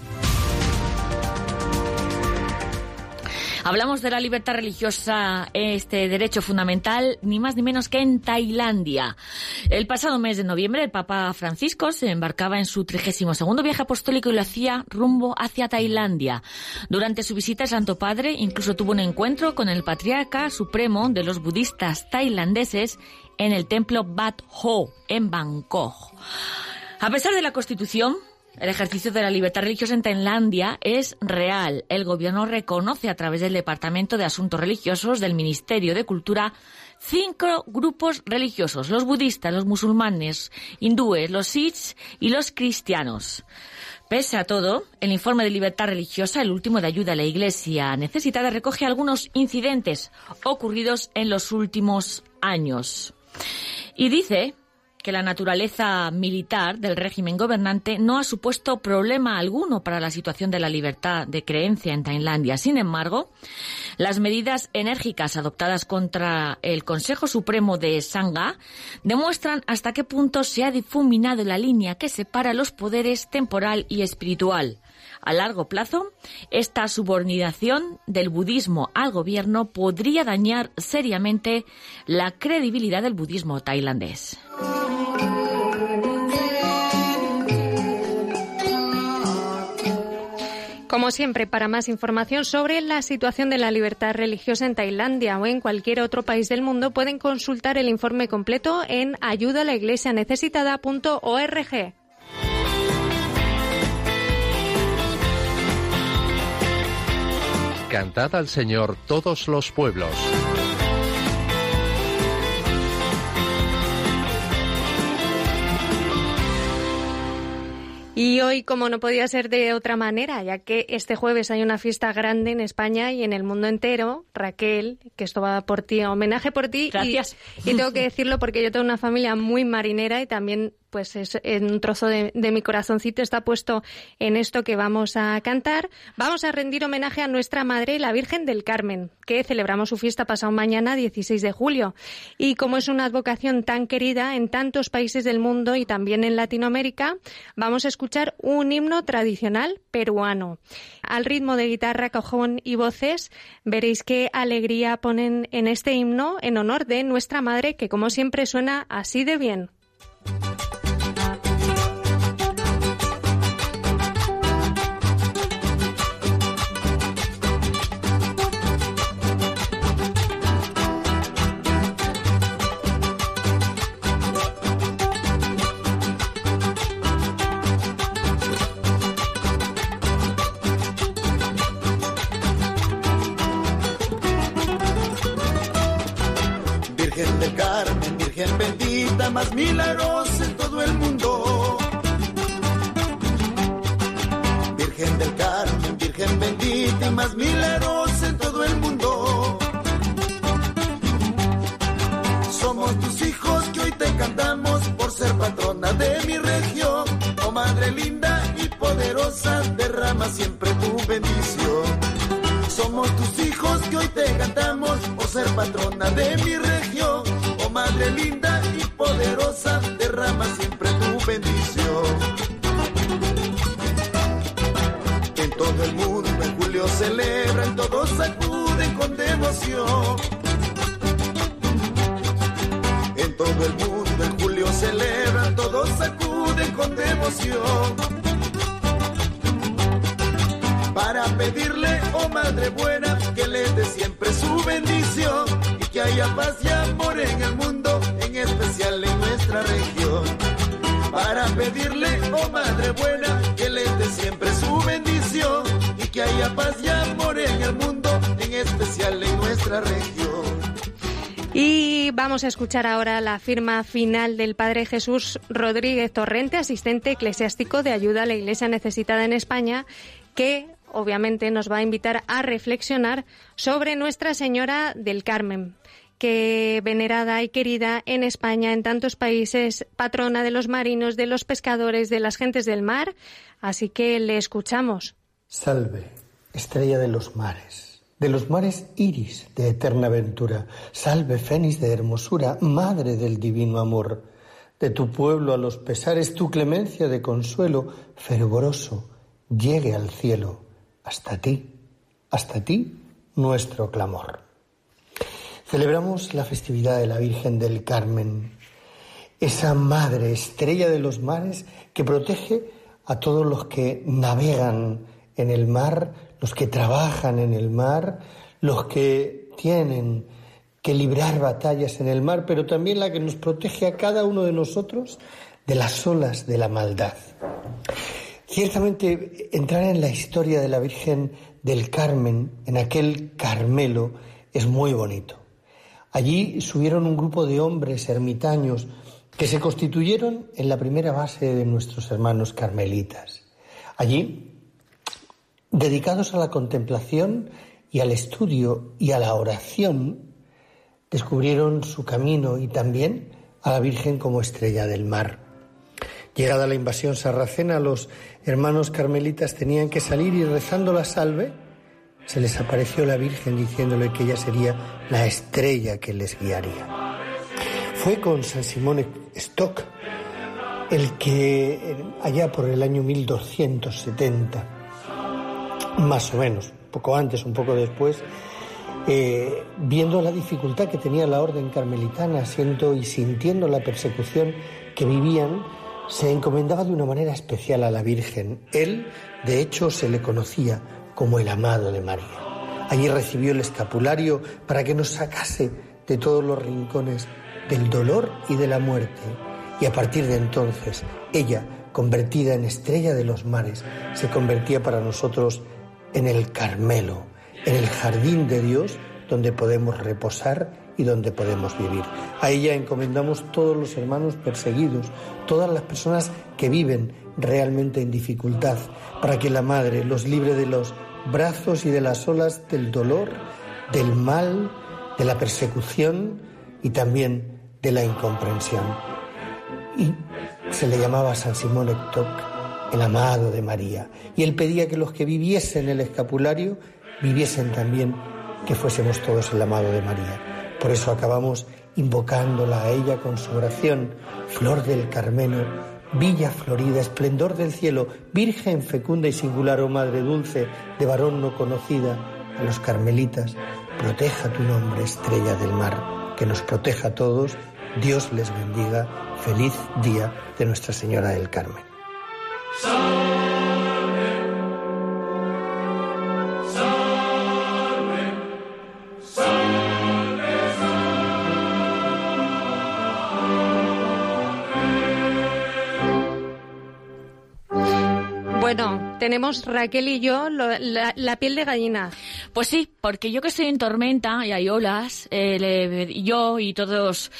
Hablamos de la libertad religiosa, este derecho fundamental, ni más ni menos que en Tailandia. El pasado mes de noviembre, el Papa Francisco se embarcaba en su 32 viaje apostólico y lo hacía rumbo hacia Tailandia. Durante su visita, el Santo Padre incluso tuvo un encuentro con el patriarca supremo de los budistas tailandeses en el templo Bat Ho, en Bangkok. A pesar de la Constitución, el ejercicio de la libertad religiosa en Tailandia es real. El gobierno reconoce a través del Departamento de Asuntos Religiosos del Ministerio de Cultura cinco grupos religiosos, los budistas, los musulmanes, hindúes, los sikhs y los cristianos. Pese a todo, el informe de libertad religiosa, el último de ayuda a la Iglesia necesitada, recoge algunos incidentes ocurridos en los últimos años. Y dice que la naturaleza militar del régimen gobernante no ha supuesto problema alguno para la situación de la libertad de creencia en Tailandia. Sin embargo, las medidas enérgicas adoptadas contra el Consejo Supremo de Sangha demuestran hasta qué punto se ha difuminado la línea que separa los poderes temporal y espiritual. A largo plazo, esta subordinación del budismo al gobierno podría dañar seriamente la credibilidad del budismo tailandés. Como siempre, para más información sobre la situación de la libertad religiosa en Tailandia o en cualquier otro país del mundo, pueden consultar el informe completo en ayudalaiglesianecesitada.org. Cantad al Señor todos los pueblos. Y hoy, como no podía ser de otra manera, ya que este jueves hay una fiesta grande en España y en el mundo entero, Raquel, que esto va por ti, homenaje por ti. Gracias. Y, y tengo que decirlo porque yo tengo una familia muy marinera y también pues es un trozo de, de, mi corazoncito está puesto en esto que vamos a cantar. Vamos a rendir homenaje a nuestra madre, la Virgen del Carmen, que celebramos su fiesta pasado mañana, 16 de julio. Y como es una advocación tan querida en tantos países del mundo y también en Latinoamérica, vamos a escuchar un himno tradicional peruano. Al ritmo de guitarra, cajón y voces, veréis qué alegría ponen en este himno en honor de nuestra madre, que como siempre suena así de bien. Derrama siempre tu bendición. Somos tus hijos que hoy te cantamos por ser patrona de mi región. Oh Madre linda y poderosa, derrama siempre tu bendición. En todo el mundo en julio celebran, todos acuden con devoción. En todo el mundo en julio celebran, todos acuden con devoción pedirle, oh Madre buena, que le dé siempre su bendición y que haya paz y amor en el mundo, en especial en nuestra región. Para pedirle, oh Madre buena, que le dé siempre su bendición y que haya paz y amor en el mundo, en especial en nuestra región. Y vamos a escuchar ahora la firma final del Padre Jesús Rodríguez Torrente, asistente eclesiástico de ayuda a la Iglesia necesitada en España, que obviamente nos va a invitar a reflexionar sobre Nuestra Señora del Carmen, que venerada y querida en España, en tantos países, patrona de los marinos, de los pescadores, de las gentes del mar. Así que le escuchamos. Salve, estrella de los mares, de los mares iris de eterna ventura. Salve, fénix de hermosura, madre del divino amor. De tu pueblo a los pesares, tu clemencia de consuelo, fervoroso, llegue al cielo. Hasta ti, hasta ti, nuestro clamor. Celebramos la festividad de la Virgen del Carmen, esa madre estrella de los mares que protege a todos los que navegan en el mar, los que trabajan en el mar, los que tienen que librar batallas en el mar, pero también la que nos protege a cada uno de nosotros de las olas de la maldad. Ciertamente, entrar en la historia de la Virgen del Carmen, en aquel Carmelo, es muy bonito. Allí subieron un grupo de hombres ermitaños que se constituyeron en la primera base de nuestros hermanos carmelitas. Allí, dedicados a la contemplación y al estudio y a la oración, descubrieron su camino y también a la Virgen como estrella del mar. Llegada la invasión sarracena, los hermanos carmelitas tenían que salir y rezando la salve, se les apareció la Virgen diciéndole que ella sería la estrella que les guiaría. Fue con San Simón Stock el que allá por el año 1270, más o menos, poco antes, un poco después, eh, viendo la dificultad que tenía la orden carmelitana, siendo y sintiendo la persecución que vivían, se encomendaba de una manera especial a la Virgen. Él, de hecho, se le conocía como el amado de María. Allí recibió el escapulario para que nos sacase de todos los rincones del dolor y de la muerte. Y a partir de entonces, ella, convertida en estrella de los mares, se convertía para nosotros en el Carmelo, en el jardín de Dios donde podemos reposar y donde podemos vivir. A ella encomendamos todos los hermanos perseguidos, todas las personas que viven realmente en dificultad, para que la Madre los libre de los brazos y de las olas del dolor, del mal, de la persecución y también de la incomprensión. Y se le llamaba San Simón Ectoc el amado de María. Y él pedía que los que viviesen el escapulario viviesen también que fuésemos todos el amado de María. Por eso acabamos invocándola a ella con su oración, Flor del Carmeno, Villa florida, esplendor del cielo, Virgen fecunda y singular, oh Madre dulce, de varón no conocida, a los carmelitas, proteja tu nombre, estrella del mar, que nos proteja a todos, Dios les bendiga, feliz día de Nuestra Señora del Carmen. Tenemos Raquel y yo lo- la, piel de gallina. Pues sí, porque yo que estoy en tormenta y hay olas, eh, yo y todas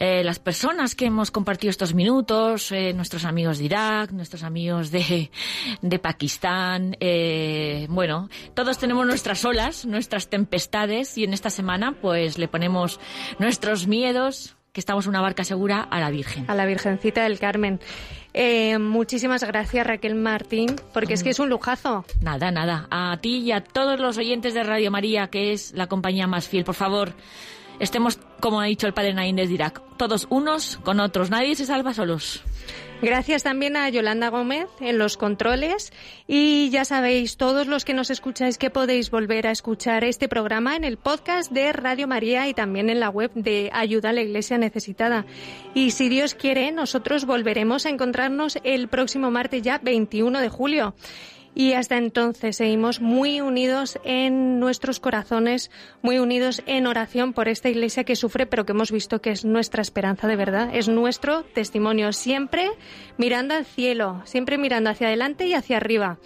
las personas que hemos compartido estos minutos, eh, nuestros amigos de Irak, nuestros amigos de, de Pakistán, eh, bueno, todos tenemos nuestras olas, nuestras tempestades y en esta semana pues le ponemos nuestros miedos, que estamos en una barca segura, a la Virgen. A la Virgencita del Carmen. Eh, muchísimas gracias, Raquel Martín, porque es que es un lujazo. Nada, nada. A ti y a todos los oyentes de Radio María, que es la compañía más fiel, por favor, estemos, como ha dicho el padre Naín desde Irak, todos unos con otros. Nadie se salva solos. Gracias también a Yolanda Gómez en los controles y ya sabéis todos los que nos escucháis que podéis volver a escuchar este programa en el podcast de Radio María y también en la web de Ayuda a la Iglesia Necesitada. Y si Dios quiere, nosotros volveremos a encontrarnos el próximo martes ya 21 de julio. Y hasta entonces seguimos muy unidos en nuestros corazones, muy unidos en oración por esta iglesia que sufre, pero que hemos visto que es nuestra esperanza de verdad, es nuestro testimonio, siempre mirando al cielo, siempre mirando hacia adelante y hacia arriba.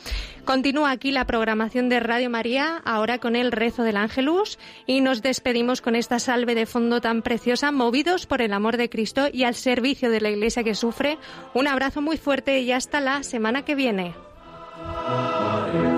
Continúa aquí la programación de Radio María, ahora con el rezo del Ángelus, y nos despedimos con esta salve de fondo tan preciosa, movidos por el amor de Cristo y al servicio de la iglesia que sufre. Un abrazo muy fuerte y hasta la semana que viene. Amen.